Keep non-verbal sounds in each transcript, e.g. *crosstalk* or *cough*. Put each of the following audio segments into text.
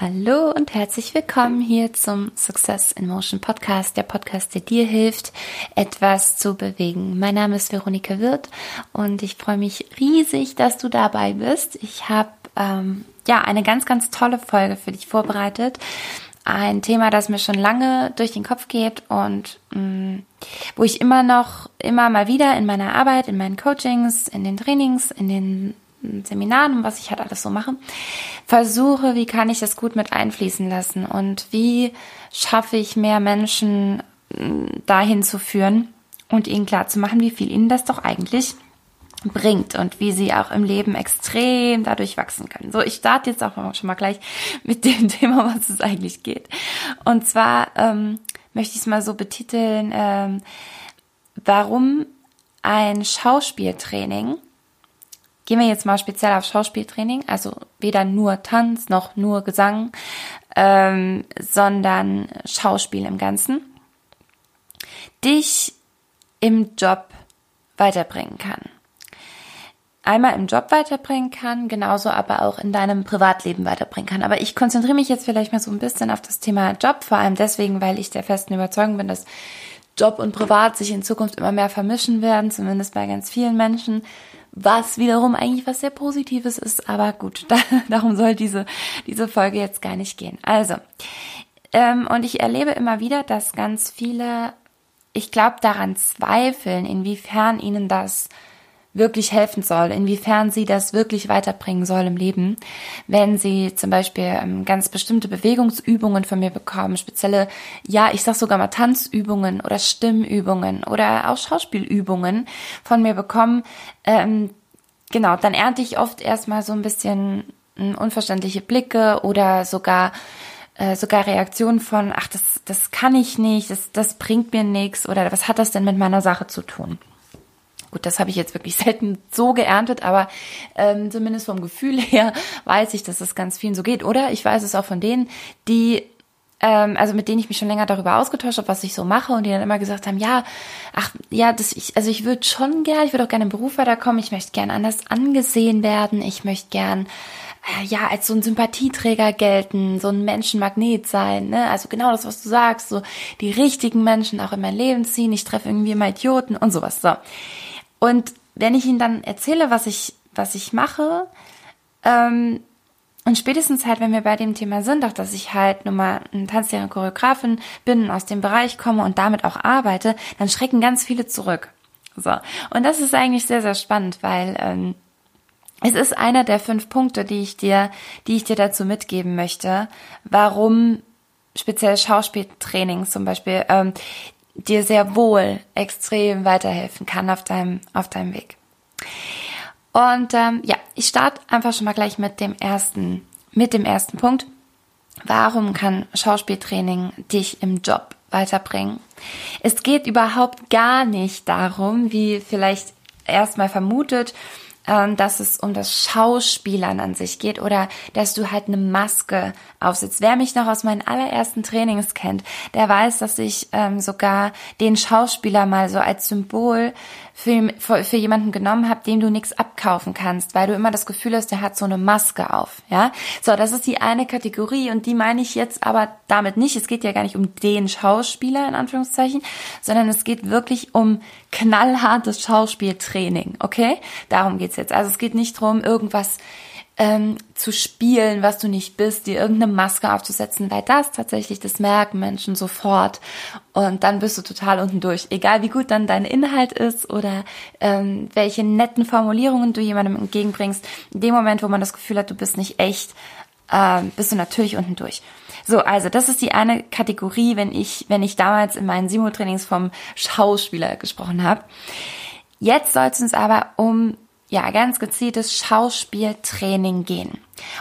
Hallo und herzlich willkommen hier zum Success in Motion Podcast, der Podcast, der dir hilft, etwas zu bewegen. Mein Name ist Veronika Wirth und ich freue mich riesig, dass du dabei bist. Ich habe ähm, ja eine ganz, ganz tolle Folge für dich vorbereitet. Ein Thema, das mir schon lange durch den Kopf geht und mh, mm, wo ich immer noch, immer mal wieder in meiner Arbeit, in meinen Coachings, in den Trainings, in den Seminaren und was ich halt alles so mache, versuche, wie kann ich das gut mit einfließen lassen und wie schaffe ich mehr Menschen mm, dahin zu führen und ihnen klar zu machen, wie viel ihnen das doch eigentlich bringt und wie sie auch im Leben extrem dadurch wachsen können. So, ich starte jetzt auch schon mal gleich mit dem *laughs* Thema, was es eigentlich geht. Und zwar ähm, möchte ich es mal so betiteln, ähm, warum ein Schauspieltraining Gehen wir jetzt mal speziell auf Schauspieltraining, also weder nur Tanz noch nur Gesang, ähm, sondern Schauspiel im Ganzen, dich im Job weiterbringen kann. Einmal im Job weiterbringen kann, genauso aber auch in deinem Privatleben weiterbringen kann. Aber ich konzentriere mich jetzt vielleicht mal so ein bisschen auf das Thema Job, vor allem deswegen, weil ich der festen Überzeugung bin, dass Job und Privat sich in Zukunft immer mehr vermischen werden, zumindest bei ganz vielen Menschen was wiederum eigentlich was sehr Positives ist, aber gut, *laughs* da, darum soll diese, diese Folge jetzt gar nicht gehen. Also, ähm, und ich erlebe immer wieder, dass ganz viele, ich glaube, daran zweifeln, inwiefern ihnen das wirklich helfen soll, inwiefern sie das wirklich weiterbringen soll im Leben, wenn sie zum Beispiel ähm, ganz bestimmte Bewegungsübungen von mir bekommen, spezielle, ja, ich sag sogar mal Tanzübungen oder Stimmübungen oder auch Schauspielübungen von mir bekommen, ähm, genau, dann ernte ich oft erstmal so ein bisschen äh, unverständliche Blicke oder sogar äh, sogar Reaktionen von, ach, das, das kann ich nicht, das, das bringt mir nichts oder was hat das denn mit meiner Sache zu tun? Gut, das habe ich jetzt wirklich *laughs* selten so geerntet, aber ähm, zumindest vom Gefühl *laughs* her weiß ich, dass es ganz vielen so geht. Oder ich weiß es auch von denen, die ähm, also mit denen ich mich schon länger darüber ausgetauscht habe, was ich so mache und die dann immer gesagt haben, ja, ach ja, das ich also ich würde schon gern, ich würde auch gerne im Beruf weiterkommen, ich möchte gern anders angesehen werden, ich möchte gern äh, ja, als so ein Sympathieträger gelten, so ein Menschenmagnet sein, ne? Also genau das, was du sagst, so die richtigen Menschen auch in mein Leben ziehen, ich treffe irgendwie immer Idioten und sowas. So. Und wenn ich ihnen dann erzähle, was ich, was ich mache, ähm, und spätestens halt, wenn wir bei dem Thema sind, auch dass ich halt nun mal eine Tanzlehrerin, Choreografin bin, aus dem Bereich komme und damit auch arbeite, dann schrecken ganz viele zurück. So. Und das ist eigentlich sehr, sehr spannend, weil ähm, es ist einer der fünf Punkte, die ich dir, die ich dir dazu mitgeben möchte, warum speziell Schauspieltraining zum Beispiel ähm, dir sehr wohl extrem weiterhelfen kann auf deinem, auf deinem Weg. Und ähm, ja, ich starte einfach schon mal gleich mit dem ersten, mit dem ersten Punkt. Warum kann Schauspieltraining dich im Job weiterbringen? Es geht überhaupt gar nicht darum, wie vielleicht erstmal vermutet, dass es um das Schauspielern an sich geht oder dass du halt eine Maske aufsetzt. Wer mich noch aus meinen allerersten Trainings kennt, der weiß, dass ich ähm, sogar den Schauspieler mal so als Symbol für, für, für jemanden genommen habe, dem du nichts abkaufen kannst, weil du immer das Gefühl hast, der hat so eine Maske auf, ja. So, das ist die eine Kategorie und die meine ich jetzt aber damit nicht. Es geht ja gar nicht um den Schauspieler in Anführungszeichen, sondern es geht wirklich um knallhartes Schauspieltraining, okay? Darum geht's jetzt. Also es geht nicht darum, irgendwas ähm, zu spielen, was du nicht bist, dir irgendeine Maske aufzusetzen, weil das tatsächlich, das merken Menschen sofort und dann bist du total unten durch. Egal wie gut dann dein Inhalt ist oder ähm, welche netten Formulierungen du jemandem entgegenbringst, in dem Moment, wo man das Gefühl hat, du bist nicht echt, ähm, bist du natürlich unten durch. So, also das ist die eine Kategorie, wenn ich, wenn ich damals in meinen Simo-Trainings vom Schauspieler gesprochen habe. Jetzt soll es uns aber um ja, ganz gezieltes Schauspieltraining gehen.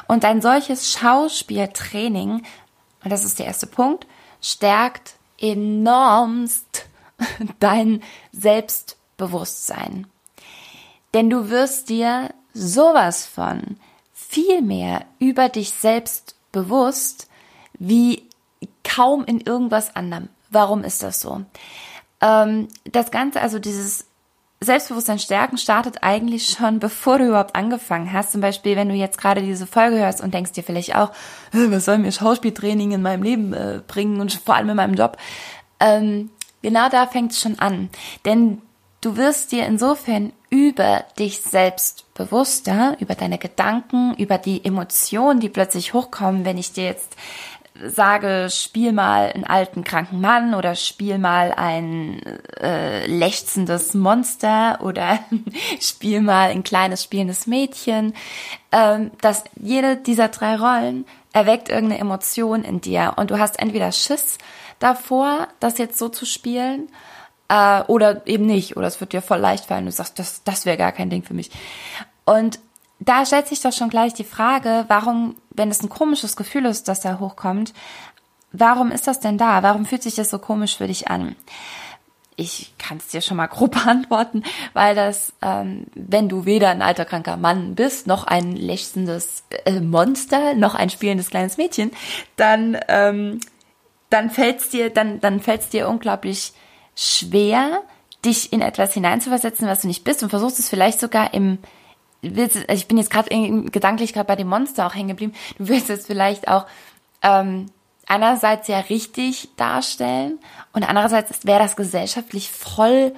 Und ein solches Schauspieltraining, und das ist der erste Punkt, stärkt enormst *laughs* dein Selbstbewusstsein. Denn du wirst dir sowas von viel mehr über dich selbst bewusst wie kaum in irgendwas anderem. Warum ist das so? Ähm, das Ganze, also dieses Selbstbewusstsein stärken startet eigentlich schon, bevor du überhaupt angefangen hast. Zum Beispiel, wenn du jetzt gerade diese Folge hörst und denkst dir vielleicht auch, was soll mir Schauspieltraining in meinem Leben äh, bringen und vor allem in meinem Job. Ähm, genau da fängt es schon an. Denn du wirst dir insofern über dich selbst bewusster, über deine Gedanken, über die Emotionen, die plötzlich hochkommen, wenn ich dir jetzt sage, spiel mal einen alten kranken Mann oder spiel mal ein äh, lechzendes Monster oder *laughs* spiel mal ein kleines spielendes Mädchen, ähm, dass jede dieser drei Rollen erweckt irgendeine Emotion in dir und du hast entweder Schiss davor, das jetzt so zu spielen äh, oder eben nicht oder es wird dir voll leicht fallen, du sagst, das, das wäre gar kein Ding für mich. Und da stellt sich doch schon gleich die Frage, warum, wenn es ein komisches Gefühl ist, das da hochkommt, warum ist das denn da? Warum fühlt sich das so komisch für dich an? Ich kann es dir schon mal *laughs* grob beantworten, weil das, ähm, wenn du weder ein alter kranker Mann bist, noch ein lechzendes äh, Monster, noch ein spielendes kleines Mädchen, dann ähm, dann fällt's dir, dann dann fällt's dir unglaublich schwer, dich in etwas hineinzuversetzen, was du nicht bist und versuchst es vielleicht sogar im willst, also ich bin jetzt gerade gedanklich gerade bei dem Monster auch hängen geblieben. Du willst es vielleicht auch ähm, einerseits ja richtig darstellen und andererseits wäre das gesellschaftlich voll,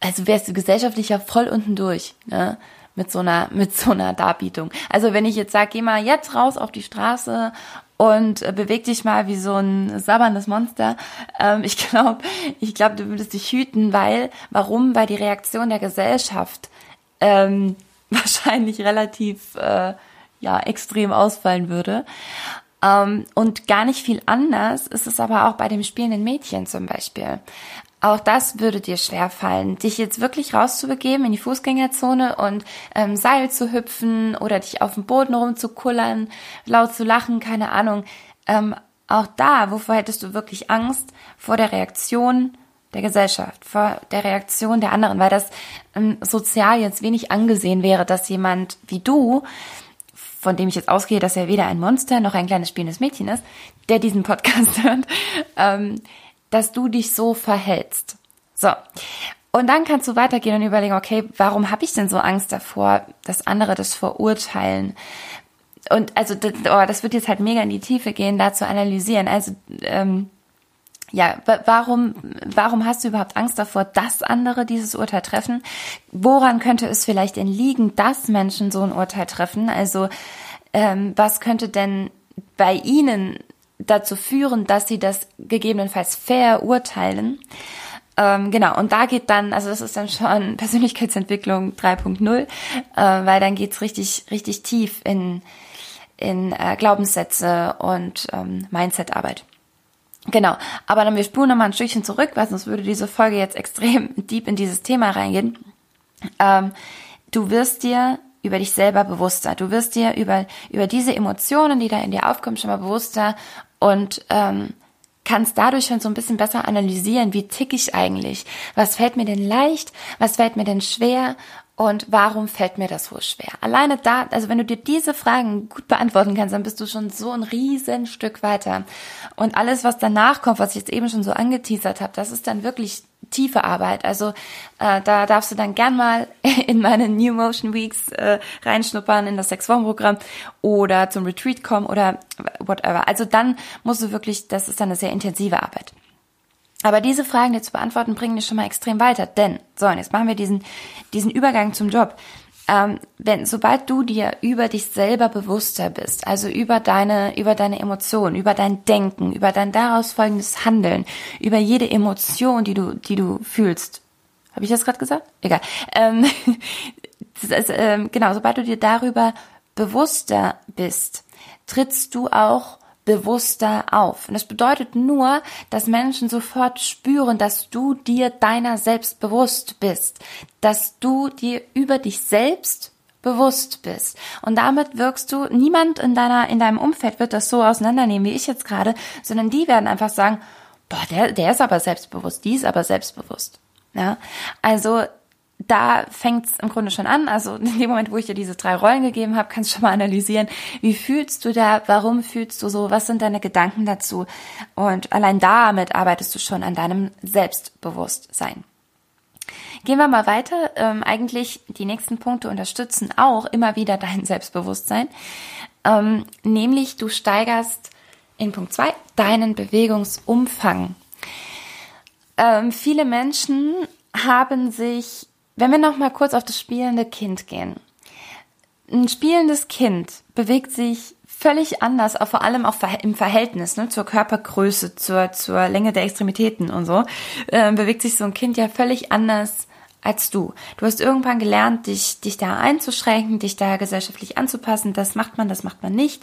also wärst du gesellschaftlich ja voll unten durch, ne? Mit so einer, mit so einer Darbietung. Also wenn ich jetzt sage, geh mal jetzt raus auf die Straße und äh, beweg dich mal wie so ein sabberndes Monster. Ähm, ich *laughs* glaube, ich glaube, du würdest dich hüten, weil, warum? Weil die Reaktion der Gesellschaft ähm, *laughs* wahrscheinlich relativ äh, ja extrem ausfallen würde. Ähm, und gar nicht viel anders ist es aber auch bei dem spielenden Mädchen zum Beispiel. Auch das würde dir schwer fallen, dich jetzt wirklich rauszubegeben in die Fußgängerzone und ähm, Seil zu hüpfen oder dich auf dem Boden rumzukullern, laut zu lachen, keine Ahnung. Ähm, auch da, wovor hättest du wirklich Angst? Vor der Reaktion der Gesellschaft, vor der Reaktion der anderen, weil das ähm, sozial jetzt wenig angesehen wäre, dass jemand wie du, von dem ich jetzt ausgehe, dass er weder ein Monster noch ein kleines spielendes Mädchen ist, der diesen Podcast *laughs* hört, ähm, dass du dich so verhältst. So. Und dann kannst du weitergehen und überlegen, okay, warum habe ich denn so Angst davor, dass andere das verurteilen? Und also das, oh, das wird jetzt halt mega in die Tiefe gehen, da zu analysieren. Also ähm, ja, warum, warum hast du überhaupt Angst davor, dass andere dieses Urteil treffen? Woran könnte es vielleicht denn liegen, dass Menschen so ein Urteil treffen? Also, ähm, was könnte denn bei ihnen dazu führen, dass sie das gegebenenfalls verurteilen? Ähm, genau, und da geht dann, also das ist dann schon *laughs* Persönlichkeitsentwicklung 3.0, äh, weil dann geht's richtig, richtig tief in, in äh, Glaubenssätze und ähm, Mindsetarbeit. Genau, aber dann wir spulen nochmal ein Stückchen zurück, weil sonst würde diese Folge jetzt extrem *laughs* deep in dieses Thema reingehen. Ähm, du wirst dir über dich selber bewusster. Du wirst dir über, über diese Emotionen, die da in dir aufkommen, schon mal bewusster und ähm, kannst dadurch schon so ein bisschen besser analysieren, wie tick ich eigentlich? Was fällt mir denn leicht? Was fällt mir denn schwer? Und warum fällt mir das so schwer? Alleine da, also wenn du dir diese Fragen gut beantworten kannst, dann bist du schon so ein riesen Stück weiter. Und alles, was danach kommt, was ich jetzt eben schon so angeteasert habe, das ist dann wirklich tiefe Arbeit. Also äh, da darfst du dann gern mal *laughs* in meine New Motion Weeks äh, reinschnuppern, in das Sechs-Wochen-Programm oder zum Retreat kommen oder whatever. Also dann musst du wirklich, das ist dann eine sehr intensive Arbeit. Aber diese Fragen, die zu beantworten, bringen dich schon mal extrem weiter. Denn, so, und jetzt machen wir diesen, diesen Übergang zum Job. Ähm, wenn, sobald du dir über dich selber bewusster bist, also über deine, über deine Emotionen, über dein Denken, über dein daraus folgendes Handeln, über jede Emotion, die du, die du fühlst. Habe ich das gerade gesagt? Egal. Ähm, *laughs* ist, ähm, genau, sobald du dir darüber bewusster bist, trittst du auch bewusster auf. Und das bedeutet nur, dass Menschen sofort spüren, dass du dir deiner selbst bewusst bist, dass du dir über dich selbst bewusst bist. Und damit wirkst du, niemand in deiner, in deinem Umfeld wird das so auseinandernehmen, wie ich jetzt gerade, sondern die werden einfach sagen, boah, der, der ist aber selbstbewusst, die ist aber selbstbewusst. Ja, also da fängt es im Grunde schon an. Also *laughs* in dem Moment, wo ich dir diese drei Rollen gegeben habe, kannst du schon mal analysieren, wie fühlst du da, warum fühlst du so, was sind deine Gedanken dazu. Und allein damit arbeitest du schon an deinem Selbstbewusstsein. Gehen wir mal weiter. Ähm, eigentlich die nächsten Punkte unterstützen auch immer wieder dein Selbstbewusstsein. Ähm, nämlich du steigerst in Punkt zwei deinen Bewegungsumfang. Ähm, viele Menschen haben sich, wenn wir noch mal kurz auf das spielende Kind gehen. Ein spielendes Kind bewegt sich völlig anders, vor allem auch im Verhältnis ne, zur Körpergröße, zur, zur Länge der Extremitäten und so, äh, bewegt sich so ein Kind ja völlig anders als du. Du hast irgendwann gelernt, dich, dich da einzuschränken, dich da gesellschaftlich anzupassen. Das macht man, das macht man nicht.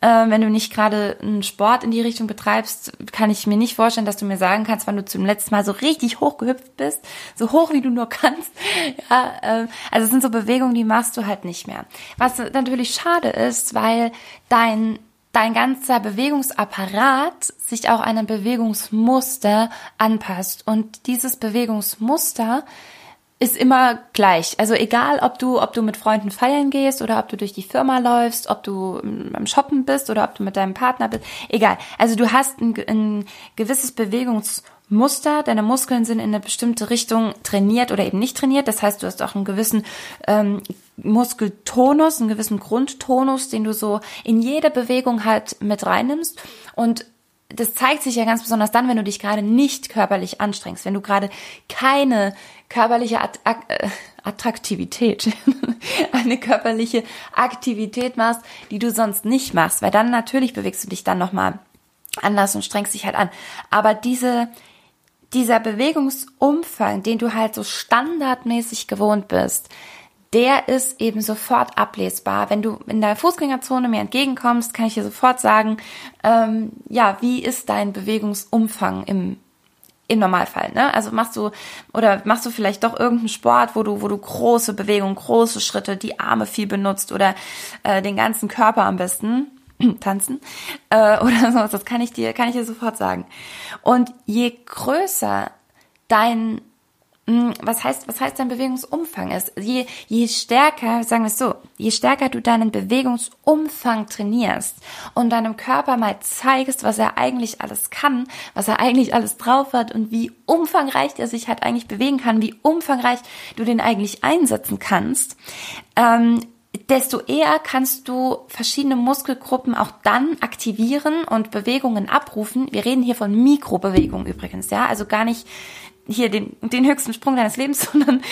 Äh, wenn du nicht gerade einen Sport in die Richtung betreibst, kann ich mir nicht vorstellen, dass du mir sagen kannst, wann du zum letzten Mal so richtig hochgehüpft bist, so hoch wie du nur kannst. *laughs* Ja, äh, also es sind so Bewegungen, die machst du halt nicht mehr. Was natürlich schade ist, weil dein dein ganzer Bewegungsapparat sich auch einem Bewegungsmuster anpasst. Und dieses Bewegungsmuster ist immer gleich. Also egal, ob du, ob du mit Freunden feiern gehst oder ob du durch die Firma läufst, ob du beim Shoppen bist oder ob du mit deinem Partner bist, egal. Also du hast ein, ein gewisses Bewegungsmuster, deine Muskeln sind in eine bestimmte Richtung trainiert oder eben nicht trainiert. Das heißt, du hast auch einen gewissen ähm, Muskeltonus, einen gewissen Grundtonus, den du so in jede Bewegung halt mit reinnimmst. Und das zeigt sich ja ganz besonders dann, wenn du dich gerade nicht körperlich anstrengst, wenn du gerade keine körperliche At äh, Attraktivität, *laughs* eine körperliche Aktivität machst, die du sonst nicht machst, weil dann natürlich bewegst du dich dann nochmal anders und strengst dich halt an. Aber diese, dieser Bewegungsumfang, den du halt so standardmäßig gewohnt bist, der ist eben sofort ablesbar. Wenn du in der Fußgängerzone mir entgegenkommst, kann ich dir sofort sagen, ähm, ja, wie ist dein Bewegungsumfang im im Normalfall, ne? Also machst du oder machst du vielleicht doch irgendeinen Sport, wo du wo du große Bewegungen, große Schritte, die Arme viel benutzt oder äh, den ganzen Körper am besten *clears throat* tanzen äh, *laughs* oder sowas. Das kann ich dir kann ich dir sofort sagen. Und je größer dein was heißt, was heißt dein Bewegungsumfang ist? Je, je stärker, sagen wir es so, je stärker du deinen Bewegungsumfang trainierst und deinem Körper mal zeigst, was er eigentlich alles kann, was er eigentlich alles drauf hat und wie umfangreich er sich halt eigentlich bewegen kann, wie umfangreich du den eigentlich einsetzen kannst, ähm, desto eher kannst du verschiedene Muskelgruppen auch dann aktivieren und Bewegungen abrufen. Wir reden hier von Mikrobewegungen übrigens, ja, also gar nicht hier den, den höchsten Sprung deines Lebens, *laughs* sondern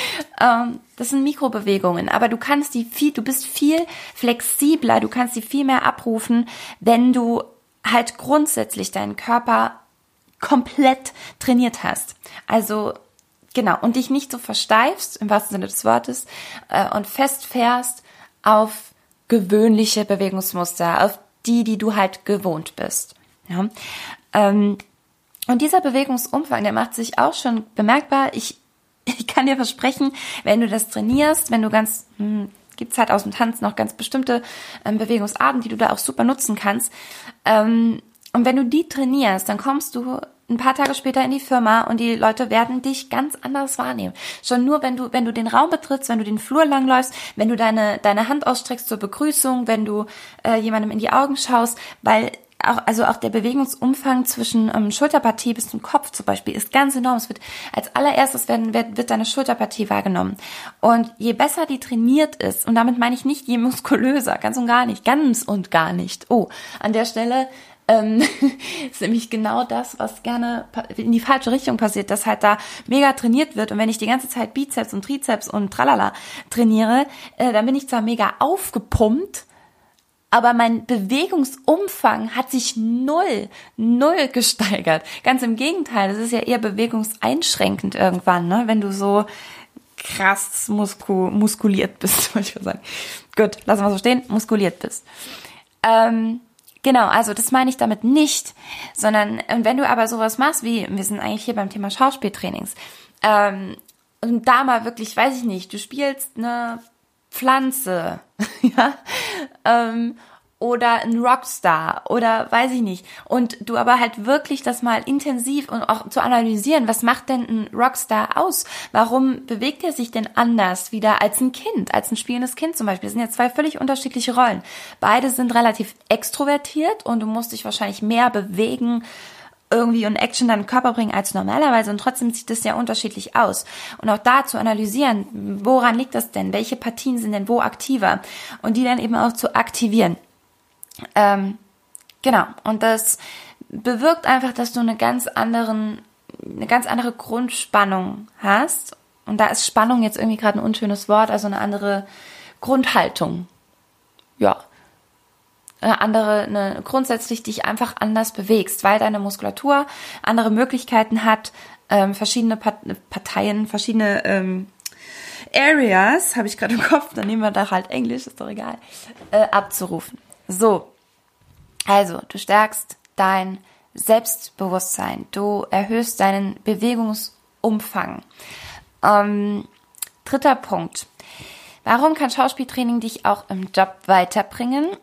ähm, das sind Mikrobewegungen. Aber du kannst die viel, du bist viel flexibler, du kannst sie viel mehr abrufen, wenn du halt grundsätzlich deinen Körper komplett trainiert hast. Also genau, und dich nicht so versteifst, im wahrsten Sinne des Wortes, äh, und festfährst auf gewöhnliche Bewegungsmuster, auf die, die du halt gewohnt bist. Ja. Ähm, und dieser Bewegungsumfang, der macht sich auch schon bemerkbar. Ich, *laughs* ich kann dir versprechen, wenn du das trainierst, wenn du ganz, hm, gibt's halt aus dem Tanz noch ganz bestimmte ähm, Bewegungsarten, die du da auch super nutzen kannst. Ähm, und wenn du die trainierst, dann kommst du ein paar Tage später in die Firma und die Leute werden dich ganz anders wahrnehmen. Schon nur, wenn du, wenn du den Raum betrittst, wenn du den Flur langläufst, wenn du deine, deine Hand ausstreckst zur Begrüßung, wenn du äh, jemandem in die Augen schaust, weil auch, also auch der Bewegungsumfang zwischen ähm, Schulterpartie bis zum Kopf zum Beispiel ist ganz enorm. Es wird als allererstes werden, wird, wird deine Schulterpartie wahrgenommen. Und je besser die trainiert ist, und damit meine ich nicht je muskulöser, ganz und gar nicht, ganz und gar nicht. Oh, an der Stelle ähm, *laughs* ist nämlich genau das, was gerne in die falsche Richtung passiert, dass halt da mega trainiert wird und wenn ich die ganze Zeit Bizeps und Trizeps und tralala trainiere, äh, dann bin ich zwar mega aufgepumpt, aber mein Bewegungsumfang hat sich null, null gesteigert. Ganz im Gegenteil, das ist ja eher bewegungseinschränkend irgendwann, ne? wenn du so krass musku muskuliert bist, *laughs* wollte ich mal sagen. Gut, lassen wir so stehen, muskuliert bist. Ähm, genau, also das meine ich damit nicht, sondern und wenn du aber sowas machst, wie wir sind eigentlich hier beim Thema Schauspieltrainings, ähm, und da mal wirklich, weiß ich nicht, du spielst eine Pflanze, *laughs* ja, ähm, oder ein Rockstar oder weiß ich nicht. Und du aber halt wirklich das mal intensiv und auch zu analysieren, was macht denn ein Rockstar aus? Warum bewegt er sich denn anders wieder als ein Kind, als ein spielendes Kind zum Beispiel? Das sind ja zwei völlig unterschiedliche Rollen. Beide sind relativ extrovertiert und du musst dich wahrscheinlich mehr bewegen, irgendwie in Action deinen Körper bringen als normalerweise und trotzdem sieht das ja unterschiedlich aus. Und auch da zu analysieren, woran liegt das denn? Welche Partien sind denn wo aktiver? Und die dann eben auch zu aktivieren. Ähm, genau. Und das bewirkt einfach, dass du eine ganz anderen, eine ganz andere Grundspannung hast. Und da ist Spannung jetzt irgendwie gerade ein unschönes Wort, also eine andere Grundhaltung. Ja. Eine andere, eine, grundsätzlich dich einfach anders bewegst, weil deine Muskulatur andere Möglichkeiten hat, ähm, verschiedene Parteien, verschiedene ähm, Areas, habe ich gerade im Kopf, dann nehmen wir da halt Englisch, ist doch egal, äh, abzurufen. So, also du stärkst dein Selbstbewusstsein, du erhöhst deinen Bewegungsumfang. Ähm, dritter Punkt. Warum kann Schauspieltraining dich auch im Job weiterbringen?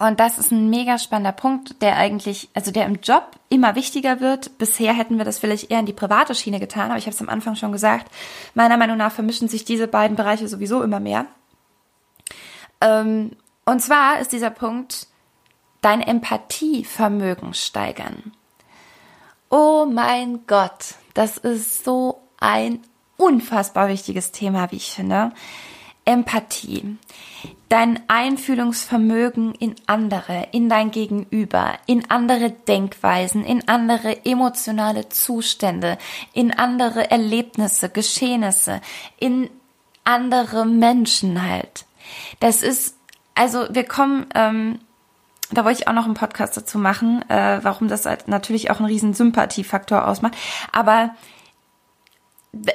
Und das ist ein mega spannender Punkt, der eigentlich, also der im Job immer wichtiger wird. Bisher hätten wir das vielleicht eher in die private Schiene getan, aber ich habe es am Anfang schon gesagt. Meiner Meinung nach vermischen sich diese beiden Bereiche sowieso immer mehr. Ähm, und zwar ist dieser Punkt dein Empathievermögen steigern. Oh mein Gott, das ist so ein unfassbar wichtiges Thema, wie ich finde. Empathie. Dein Einfühlungsvermögen in andere, in dein Gegenüber, in andere Denkweisen, in andere emotionale Zustände, in andere Erlebnisse, Geschehnisse, in andere Menschen halt. Das ist, also wir kommen, ähm, da wollte ich auch noch einen Podcast dazu machen, äh, warum das halt natürlich auch einen riesen Sympathiefaktor ausmacht. Aber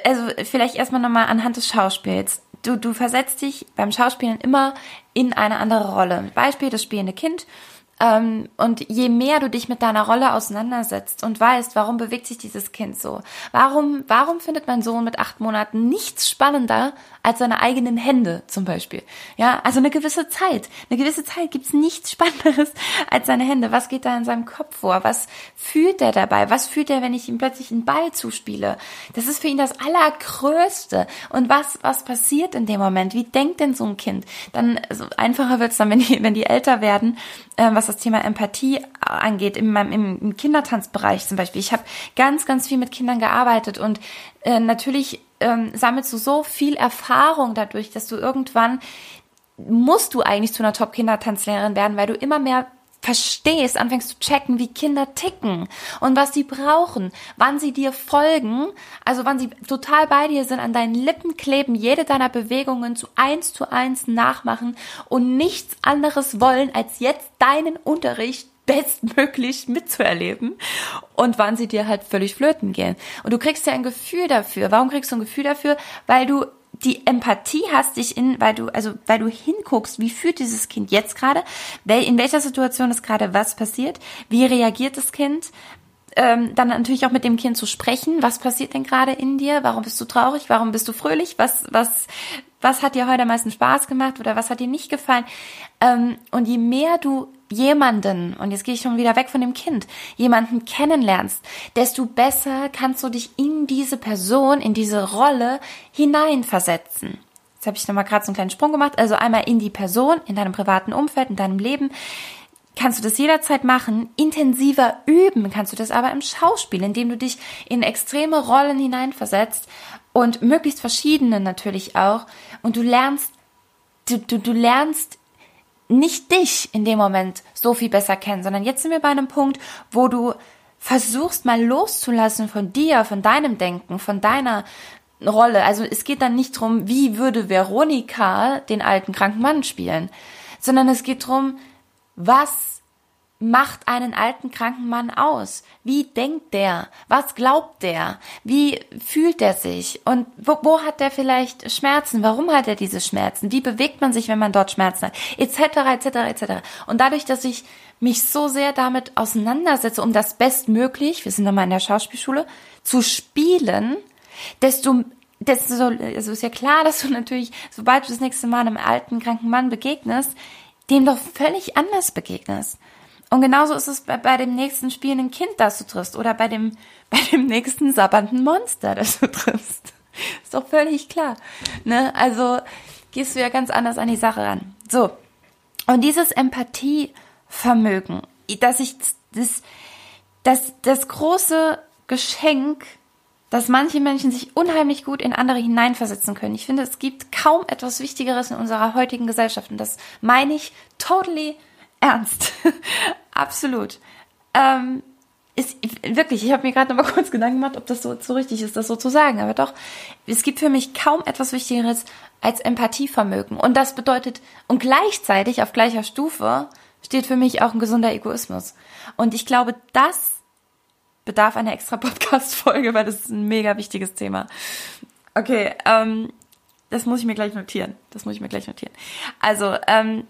also vielleicht erstmal nochmal anhand des Schauspiels. Du, du versetzt dich beim Schauspielen immer in eine andere Rolle. Beispiel das spielende Kind ähm, und je mehr du dich mit deiner Rolle auseinandersetzt und weißt, warum bewegt sich dieses Kind so, warum, warum findet mein Sohn mit acht Monaten nichts spannender als seine eigenen Hände zum Beispiel. Ja, also eine gewisse Zeit. Eine gewisse Zeit gibt's nichts *laughs* Spannenderes als seine Hände. Was geht da in seinem Kopf vor? Was fühlt er dabei? Was fühlt er, wenn ich ihm plötzlich einen Ball zuspiele? Das ist für ihn das Allergrößte. Und was, was passiert in dem Moment? Wie denkt denn so ein Kind? Dann also einfacher wird's dann, wenn die, wenn die älter werden, äh, was das Thema Empathie angeht, in meinem, im, im Kindertanzbereich zum Beispiel. Ich habe ganz, ganz viel mit Kindern gearbeitet und äh, natürlich ähm, sammelst du so viel Erfahrung dadurch, dass du irgendwann musst du eigentlich zu einer Top-Kindertanzlehrerin werden, weil du immer mehr verstehst, anfängst zu checken, wie Kinder ticken und was sie brauchen, wann sie dir folgen, also wann sie total bei dir sind, an deinen Lippen kleben, jede deiner Bewegungen zu eins zu eins nachmachen und nichts anderes wollen, als jetzt deinen Unterricht bestmöglich mitzuerleben und wann sie dir halt völlig flöten gehen. Und du kriegst ja ein Gefühl dafür. Warum kriegst du ein Gefühl dafür? Weil du die Empathie hast dich in, weil du, also, weil du hinguckst, wie fühlt dieses Kind jetzt gerade, in welcher Situation ist gerade was passiert, wie reagiert das Kind, ähm, dann natürlich auch mit dem Kind zu sprechen, was passiert denn gerade in dir, warum bist du traurig, warum bist du fröhlich, was, was, was hat dir heute am meisten Spaß gemacht oder was hat dir nicht gefallen. Ähm, und je mehr du jemanden, und jetzt gehe ich schon wieder weg von dem Kind, jemanden kennenlernst, desto besser kannst du dich in diese Person, in diese Rolle hineinversetzen. Jetzt habe ich nochmal gerade so einen kleinen Sprung gemacht. Also einmal in die Person, in deinem privaten Umfeld, in deinem Leben. Kannst du das jederzeit machen, intensiver üben kannst du das aber im Schauspiel, indem du dich in extreme Rollen hineinversetzt und möglichst verschiedene natürlich auch. Und du lernst, du, du, du lernst nicht dich in dem Moment so viel besser kennen, sondern jetzt sind wir bei einem Punkt, wo du versuchst mal loszulassen von dir, von deinem Denken, von deiner Rolle. Also es geht dann nicht drum, wie würde Veronika den alten kranken Mann spielen, sondern es geht drum, was macht einen alten kranken Mann aus? Wie denkt der? Was glaubt der? Wie fühlt er sich? Und wo, wo hat der vielleicht Schmerzen? Warum hat er diese Schmerzen? Wie bewegt man sich, wenn man dort Schmerzen hat? Etc. etc. etc. Und dadurch, dass ich mich so sehr damit auseinandersetze, um das bestmöglich, wir sind nochmal in der Schauspielschule, zu spielen, desto desto so, also ist ja klar, *laughs* dass du natürlich, sobald du das nächste Mal einem alten kranken Mann begegnest, dem doch völlig anders begegnest. Und genauso ist es bei, bei dem nächsten spielenden Kind, das du triffst, oder bei dem, *laughs* bei dem nächsten sabbernden Monster, das du triffst. *laughs* Ist doch völlig klar. Ne? Also gehst du ja ganz anders an die Sache ran. So. Und dieses Empathievermögen, dass ich das, das, das große Geschenk, dass manche Menschen sich unheimlich gut in andere hineinversetzen können. Ich finde, es gibt kaum etwas Wichtigeres in unserer heutigen Gesellschaft. Und das meine ich totally ernst. *laughs* Absolut. Ähm, ist wirklich, ich habe mir gerade noch mal *laughs* kurz Gedanken gemacht, ob das so, so richtig ist, das so zu sagen. Aber doch, es gibt für mich kaum etwas Wichtigeres als Empathievermögen. Und das bedeutet, und gleichzeitig auf gleicher Stufe steht für mich auch ein gesunder Egoismus. Und ich glaube, das bedarf einer extra *laughs* Podcast-Folge, weil das ist ein mega wichtiges Thema. Okay, ähm, das muss ich mir gleich notieren. Das muss ich mir gleich notieren. Also, ähm,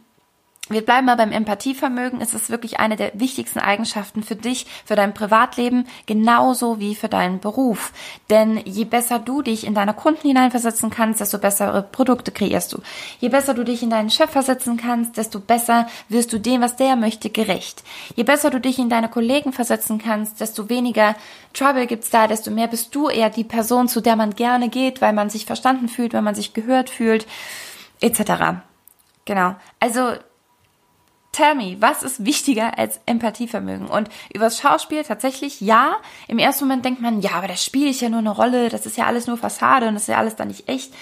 wir bleiben mal beim Empathievermögen. Es ist wirklich eine der wichtigsten Eigenschaften für dich, für dein Privatleben, genauso wie für deinen Beruf. Denn je besser du dich in deine Kunden hineinversetzen kannst, desto bessere Produkte kreierst du. Je besser du dich in deinen Chef versetzen kannst, desto besser wirst du dem, was der möchte, gerecht. Je besser du dich in deine Kollegen versetzen kannst, desto weniger Trouble gibt's da, desto mehr bist du eher die Person, zu der man gerne geht, weil man sich verstanden fühlt, weil man sich gehört fühlt, etc. Genau. Also Tell me, was ist wichtiger als Empathievermögen? Und übers Schauspiel tatsächlich, ja. Im ersten Moment denkt man, ja, aber das Spiel ist ja nur eine Rolle, das ist ja alles nur Fassade und das ist ja alles dann nicht echt.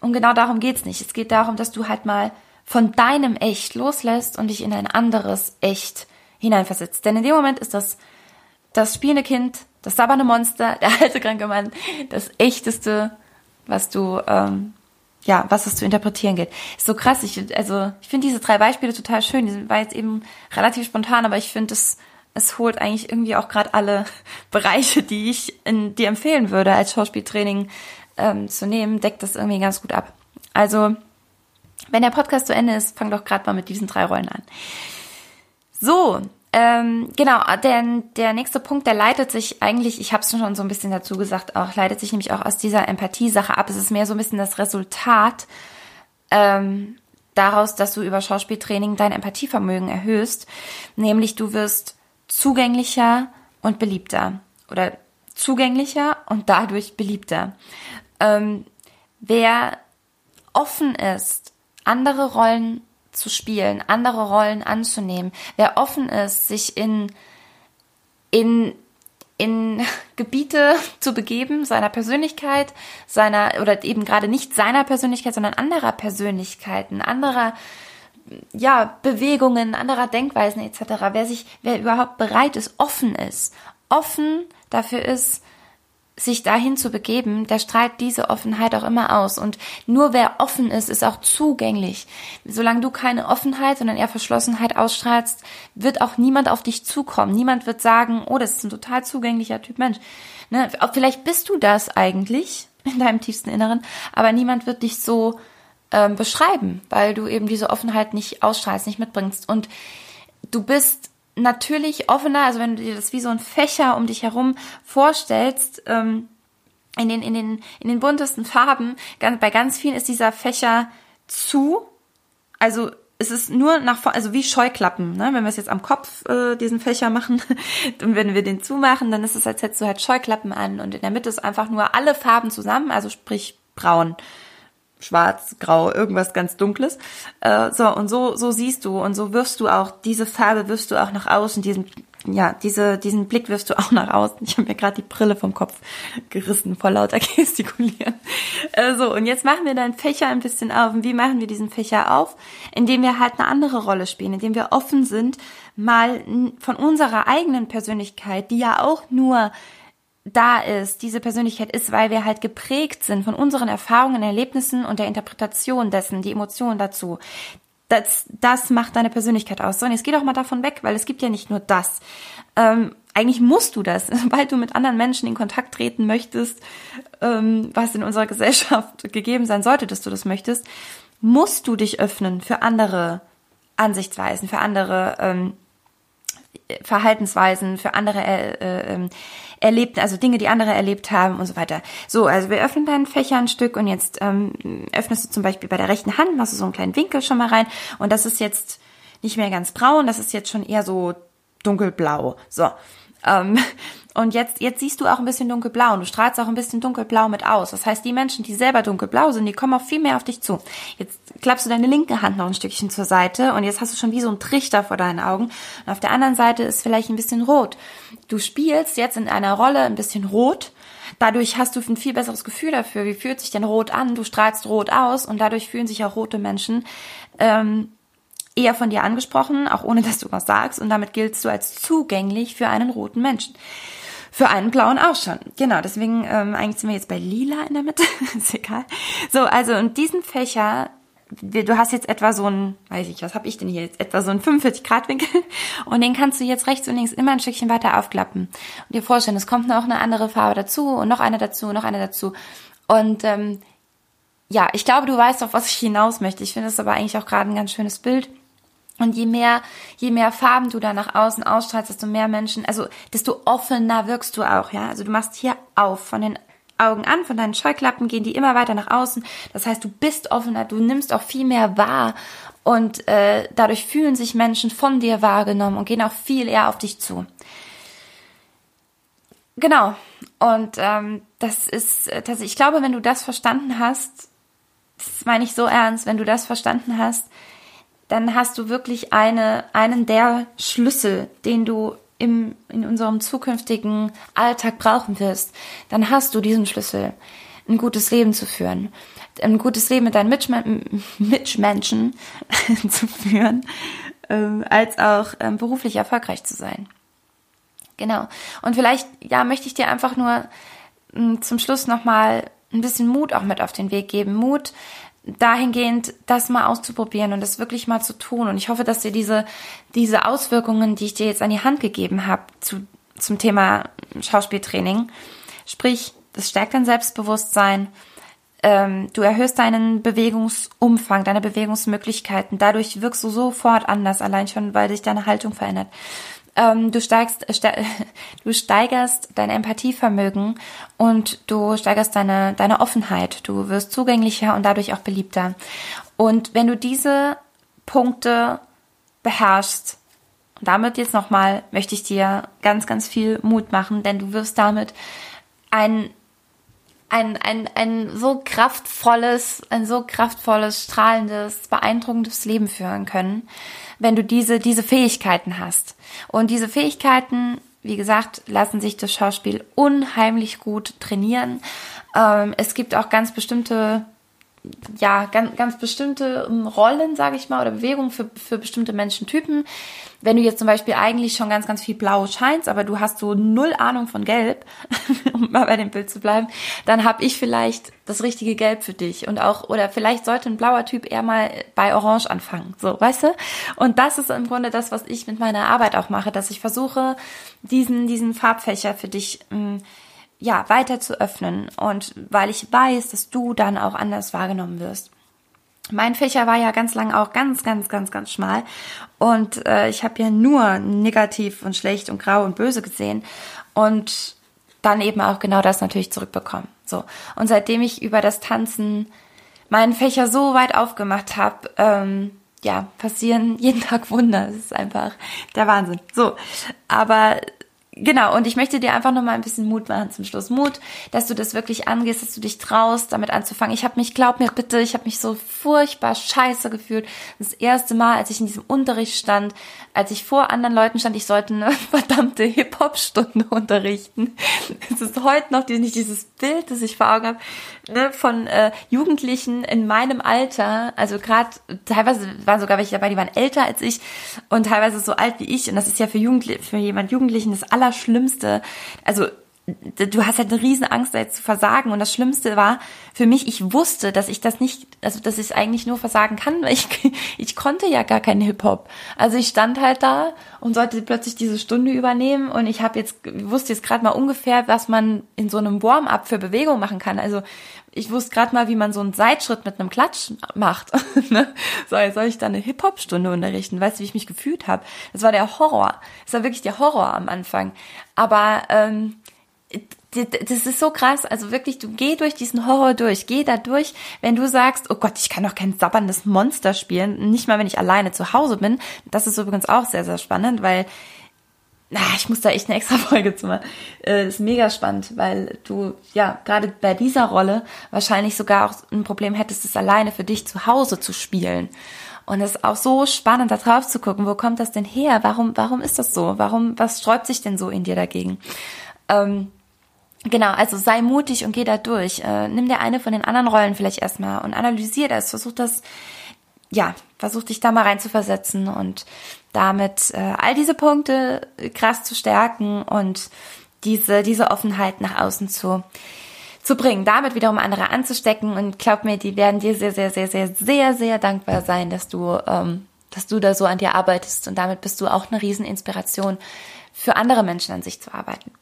Und genau darum geht's nicht. Es geht darum, dass du halt mal von deinem Echt loslässt und dich in ein anderes Echt hineinversetzt. Denn in dem Moment ist das, das spielende Kind, das sabbernde Monster, *laughs* der alte kranke Mann, das echteste, was du ähm, ja, was es zu interpretieren gilt. Ist so krass. Ich, also, ich finde diese drei Beispiele total schön. Die war jetzt eben relativ spontan, aber ich finde, es, es holt eigentlich irgendwie auch gerade alle *laughs* Bereiche, die ich in, dir empfehlen würde, als Schauspieltraining ähm, zu nehmen, deckt das irgendwie ganz gut ab. Also, wenn der Podcast zu Ende ist, fang doch gerade mal mit diesen drei Rollen an. So, ähm, genau, denn der nächste Punkt, der leitet sich eigentlich, ich habe es schon so ein bisschen dazu gesagt, auch leitet sich nämlich auch aus dieser Empathie-Sache ab. Es ist mehr so ein bisschen das Resultat ähm, daraus, dass du über Schauspieltraining dein Empathievermögen erhöhst. Nämlich du wirst zugänglicher und beliebter. Oder zugänglicher und dadurch beliebter. Ähm, wer offen ist, andere Rollen zu spielen, andere Rollen anzunehmen, wer offen ist, sich in, in, in *laughs* Gebiete *laughs* zu begeben, seiner Persönlichkeit, seiner, oder eben gerade nicht seiner Persönlichkeit, sondern anderer Persönlichkeiten, anderer, ja, Bewegungen, anderer Denkweisen etc. Wer sich, wer überhaupt bereit ist, offen ist, offen dafür ist, sich dahin zu begeben, der strahlt diese Offenheit auch immer aus. Und nur wer offen ist, ist auch zugänglich. Solange du keine Offenheit, sondern eher Verschlossenheit ausstrahlst, wird auch niemand auf dich zukommen. Niemand wird sagen, oh, das ist ein total zugänglicher Typ Mensch. Ne? Vielleicht bist du das eigentlich *laughs* in deinem tiefsten Inneren, aber niemand wird dich so ähm, beschreiben, weil du eben diese Offenheit nicht ausstrahlst, nicht mitbringst. Und du bist natürlich offener, also wenn du dir das wie so ein Fächer um dich herum vorstellst, ähm, in den, in den, in den buntesten Farben, ganz, bei ganz vielen ist dieser Fächer zu, also es ist nur nach vorne, also wie Scheuklappen, ne? Wenn wir es jetzt am Kopf äh, diesen Fächer machen *laughs* und wenn wir den zumachen, dann ist es, als hättest du halt Scheuklappen an und in der Mitte ist einfach nur alle Farben zusammen, also sprich braun, schwarz, grau, irgendwas ganz Dunkles. Äh, so, und so, so siehst du und so wirfst du auch, diese Farbe wirfst du auch nach außen, diesen, ja, diese, diesen Blick wirfst du auch nach außen. Ich habe mir gerade die Brille vom Kopf gerissen vor lauter *laughs* Gestikulieren. Äh, so, und jetzt machen wir deinen Fächer ein bisschen auf. Und wie machen wir diesen Fächer auf? Indem wir halt eine andere Rolle spielen, indem wir offen sind, mal von unserer eigenen Persönlichkeit, die ja auch nur da ist, diese Persönlichkeit ist, weil wir halt geprägt sind von unseren Erfahrungen, Erlebnissen und der Interpretation dessen, die Emotionen dazu. Das, das macht deine Persönlichkeit aus. So, und jetzt geh doch mal davon weg, weil es gibt ja nicht nur das. Ähm, eigentlich musst du das, *laughs* weil du mit anderen Menschen in Kontakt treten möchtest, ähm, was in unserer Gesellschaft *laughs* gegeben sein sollte, dass du das möchtest, musst du dich öffnen für andere Ansichtsweisen, für andere ähm, Verhaltensweisen, für andere äh, äh, ähm, erlebt, also Dinge, die andere erlebt haben und so weiter. So, also wir öffnen deinen Fächer ein Stück und jetzt ähm, öffnest du zum Beispiel bei der rechten Hand, machst du so einen kleinen Winkel schon mal rein und das ist jetzt nicht mehr ganz braun, das ist jetzt schon eher so dunkelblau. So. Ähm, und jetzt, jetzt siehst du auch ein bisschen dunkelblau und du strahlst auch ein bisschen dunkelblau mit aus. Das heißt, die Menschen, die selber dunkelblau sind, die kommen auch viel mehr auf dich zu. Jetzt klappst du deine linke Hand noch ein Stückchen zur Seite und jetzt hast du schon wie so einen Trichter vor deinen Augen. Und auf der anderen Seite ist vielleicht ein bisschen rot. Du spielst jetzt in einer Rolle ein bisschen rot. Dadurch hast du ein viel besseres Gefühl dafür. Wie fühlt sich denn rot an? Du strahlst rot aus und dadurch fühlen sich auch rote Menschen ähm, eher von dir angesprochen, auch ohne dass du was sagst. Und damit giltst du als zugänglich für einen roten Menschen. Für einen blauen auch schon. Genau, deswegen, ähm, eigentlich sind wir jetzt bei lila in der Mitte. *laughs* ist egal. So, also und diesen Fächer, du hast jetzt etwa so ein, weiß ich, was habe ich denn hier jetzt? Etwa so ein 45 Grad Winkel. *laughs* Und den kannst du jetzt rechts und links immer ein Stückchen weiter aufklappen. Und dir vorstellen, es kommt noch eine andere Farbe dazu und noch eine dazu, noch eine dazu. Und ähm, ja, ich glaube, du weißt, auf was ich hinaus möchte. Ich finde es aber eigentlich auch gerade ein ganz schönes Bild. Und je mehr, je mehr Farben du da nach außen ausstrahlst, desto mehr Menschen, also desto offener wirkst du auch, ja. Also du machst hier auf von den Augen an, von deinen Scheuklappen gehen die immer weiter nach außen. Das heißt, du bist offener, du nimmst auch viel mehr wahr und äh, dadurch fühlen sich Menschen von dir wahrgenommen und gehen auch viel eher auf dich zu. Genau. Und ähm, das ist, das, ich glaube, wenn du das verstanden hast, das meine ich so ernst, wenn du das verstanden hast, dann hast du wirklich eine, einen der Schlüssel, den du im, in unserem zukünftigen Alltag brauchen wirst. Dann hast du diesen Schlüssel, ein gutes Leben zu führen, ein gutes Leben mit deinen Mitschmen *laughs* Mitmenschen *laughs* zu führen, ähm, als auch ähm, beruflich erfolgreich zu sein. Genau. Und vielleicht, ja, möchte ich dir einfach nur ähm, zum Schluss nochmal ein bisschen Mut auch mit auf den Weg geben. Mut, dahingehend, das mal auszuprobieren und das wirklich mal zu tun. Und ich hoffe, dass dir diese, diese Auswirkungen, die ich dir jetzt an die Hand gegeben habe, zu, zum Thema Schauspieltraining, sprich, das stärkt dein Selbstbewusstsein, ähm, du erhöhst deinen Bewegungsumfang, deine Bewegungsmöglichkeiten, dadurch wirkst du sofort anders, allein schon, weil sich deine Haltung verändert. Ähm, du steigst, ste *laughs* du steigerst dein Empathievermögen und du steigerst deine, deine Offenheit. Du wirst zugänglicher und dadurch auch beliebter. Und wenn du diese Punkte beherrschst, damit jetzt nochmal möchte ich dir ganz, ganz viel Mut machen, denn du wirst damit ein ein, ein, ein so kraftvolles, ein so kraftvolles, strahlendes, beeindruckendes Leben führen können, wenn du diese, diese Fähigkeiten hast. Und diese Fähigkeiten, wie gesagt, lassen sich das Schauspiel unheimlich gut trainieren. Ähm, es gibt auch ganz bestimmte ja, ganz, ganz bestimmte Rollen, sage ich mal, oder Bewegungen für, für bestimmte Menschentypen. Wenn du jetzt zum Beispiel eigentlich schon ganz, ganz viel blau scheinst, aber du hast so null Ahnung von Gelb, *laughs* um mal bei dem Bild zu bleiben, dann habe ich vielleicht das richtige Gelb für dich. Und auch, oder vielleicht sollte ein blauer Typ eher mal bei Orange anfangen. So, weißt du? Und das ist im Grunde das, was ich mit meiner Arbeit auch mache, dass ich versuche, diesen, diesen Farbfächer für dich mh, ähm, ja, weiter zu öffnen und weil ich weiß, dass du dann auch anders wahrgenommen wirst. Mein Fächer war ja ganz lang auch ganz, ganz, ganz, ganz schmal und äh, ich habe ja nur negativ und schlecht und grau und böse gesehen und dann eben auch genau das natürlich zurückbekommen. So und seitdem ich über das Tanzen meinen Fächer so weit aufgemacht habe, ähm, ja, passieren jeden *laughs* Tag Wunder. Das ist einfach der Wahnsinn. So, aber Genau, und ich möchte dir einfach nochmal ein bisschen Mut machen zum Schluss. Mut, dass du das wirklich angehst, dass du dich traust, damit anzufangen. Ich habe mich, glaub mir bitte, ich habe mich so furchtbar scheiße gefühlt. Das erste Mal, als ich in diesem Unterricht stand, als ich vor anderen Leuten stand, ich sollte eine *laughs* verdammte Hip-Hop-Stunde *laughs* unterrichten. Es ist heute noch nicht dieses Bild, das ich vor Augen habe, ne, von äh, Jugendlichen in meinem Alter. Also gerade teilweise waren sogar welche dabei, die waren älter als ich und teilweise so alt wie ich. Und das ist ja für, Jugendli für jemand Jugendlichen das aller Allerschlimmste. Also du hast halt eine riesen Angst, da jetzt zu versagen. Und das Schlimmste war für mich, ich wusste, dass ich das nicht, also dass ich eigentlich nur versagen kann, weil ich, *laughs* ich konnte ja gar keinen Hip-Hop. Also ich stand halt da und sollte plötzlich diese Stunde übernehmen und ich habe jetzt, wusste jetzt gerade mal ungefähr, was man in so einem Warm-up für Bewegung machen kann. Also ich wusste gerade mal, wie man so einen Seitschritt mit einem Klatsch macht. *laughs* Ne? so, jetzt soll ich da eine Hip-Hop-Stunde unterrichten. Weißt du, wie ich mich gefühlt habe? Das war der Horror. Das war wirklich der Horror am Anfang. Aber ähm, das ist so krass. Also wirklich, du geh durch diesen Horror durch. Geh da durch, wenn du sagst, oh Gott, ich kann doch kein sabberndes Monster spielen. Nicht mal, wenn ich alleine zu Hause bin. Das ist übrigens auch sehr, sehr spannend, weil na, ich muss da echt eine extra *laughs* Folge zu machen. Äh, ist mega spannend, weil du ja gerade bei dieser Rolle wahrscheinlich sogar auch ein Problem hättest, es alleine für dich zu Hause zu spielen. Und es ist auch so spannend, da drauf zu gucken, wo kommt das denn her? Warum, warum ist das so? Warum, was sträubt sich denn so in dir dagegen? Ähm, Genau, also sei mutig und geh da durch. Äh, nimm dir eine von den anderen Rollen vielleicht erstmal und analysier das. Versuch das, ja, versuch dich da mal rein zu versetzen und damit äh, all diese Punkte krass zu stärken und diese, diese Offenheit nach außen zu, zu bringen, damit wiederum andere anzustecken und glaub mir, die werden dir sehr, sehr, sehr, sehr, sehr, sehr dankbar sein, dass du, ähm, dass du da so an dir arbeitest und damit bist du auch eine Rieseninspiration für andere Menschen an sich zu arbeiten.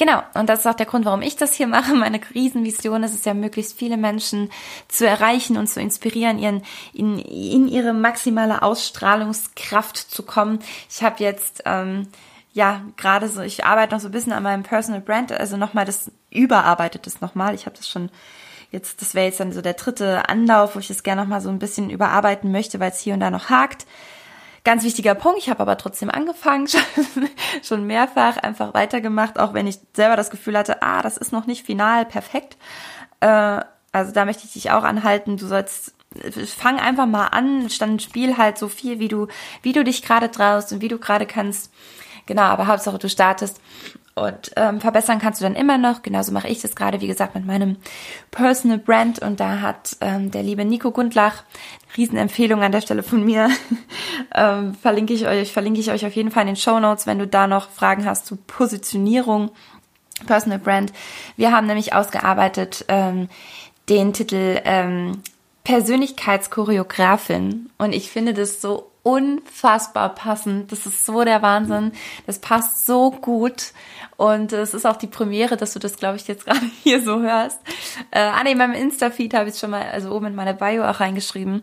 Genau, und das ist auch der Grund, warum ich das hier mache. Meine Riesenvision ist es ja, möglichst viele Menschen zu erreichen und zu inspirieren, ihren, in, in ihre maximale Ausstrahlungskraft zu kommen. Ich habe jetzt ähm, ja gerade so, ich arbeite noch so ein bisschen an meinem Personal Brand, also nochmal das überarbeitet es nochmal. Ich habe das schon jetzt, das wäre jetzt dann so der dritte Anlauf, wo ich es gerne nochmal so ein bisschen überarbeiten möchte, weil es hier und da noch hakt. Ganz wichtiger Punkt, ich habe aber trotzdem angefangen, *laughs* schon, schon mehrfach einfach weitergemacht, auch wenn ich selber das Gefühl hatte, ah, das ist noch nicht final perfekt. Äh, also da möchte ich dich auch anhalten, du sollst fang einfach mal an, stand Spiel halt so viel, wie du, wie du dich gerade traust und wie du gerade kannst. Genau, aber Hauptsache du startest und ähm, verbessern kannst du dann immer noch. Genauso mache ich das gerade, wie gesagt, mit meinem Personal Brand. Und da hat ähm, der liebe Nico Gundlach, Riesenempfehlung an der Stelle von mir, *laughs* ähm, verlinke ich euch, verlinke ich euch auf jeden Fall in den Show Notes, wenn du da noch Fragen hast zu Positionierung, Personal Brand. Wir haben nämlich ausgearbeitet ähm, den Titel ähm, Persönlichkeitschoreografin. Und ich finde das so unfassbar passend. Das ist so der Wahnsinn. Das passt so gut. Und es ist auch die Premiere, dass du das, glaube ich, jetzt *laughs* gerade hier so hörst. Äh, ah, nee, in meinem Insta-Feed habe ich es schon mal, also oben in meine Bio auch reingeschrieben.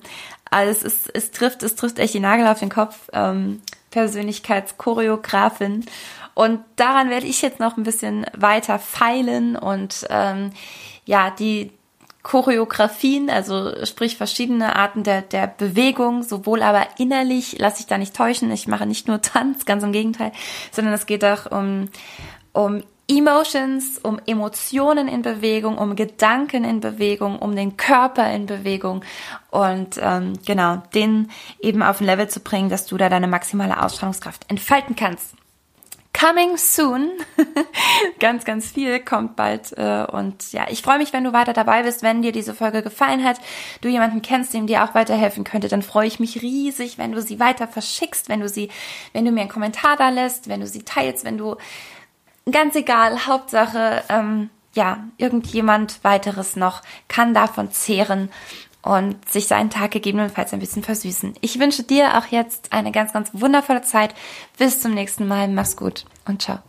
Also es, ist, es trifft, es trifft echt die Nagel auf den Kopf. Ähm, Persönlichkeitschoreografin. Und daran werde ich jetzt noch ein bisschen weiter feilen und ähm, ja, die, Choreografien, also sprich verschiedene Arten der, der Bewegung, sowohl aber innerlich, lass ich da nicht täuschen, ich mache nicht nur *laughs* Tanz, ganz im Gegenteil, sondern es geht auch um, um Emotions, um Emotionen in Bewegung, um Gedanken in Bewegung, um den Körper in Bewegung und ähm, genau, den eben auf ein Level zu bringen, dass du da deine maximale Ausstrahlungskraft entfalten kannst. Coming soon. *laughs* ganz, ganz viel kommt bald. Äh, und ja, ich freue mich, wenn du weiter dabei bist, wenn dir diese Folge gefallen hat, du jemanden kennst, dem dir auch weiterhelfen könnte, dann freue ich mich riesig, wenn du sie weiter verschickst, wenn du sie, wenn du mir einen Kommentar da lässt, wenn du sie teilst, wenn du ganz egal, Hauptsache, ähm, ja, irgendjemand weiteres noch kann davon zehren und sich seinen Tag gegebenenfalls ein bisschen versüßen. Ich wünsche dir auch jetzt eine ganz, ganz wundervolle Zeit. Bis zum nächsten Mal. Mach's gut und ciao.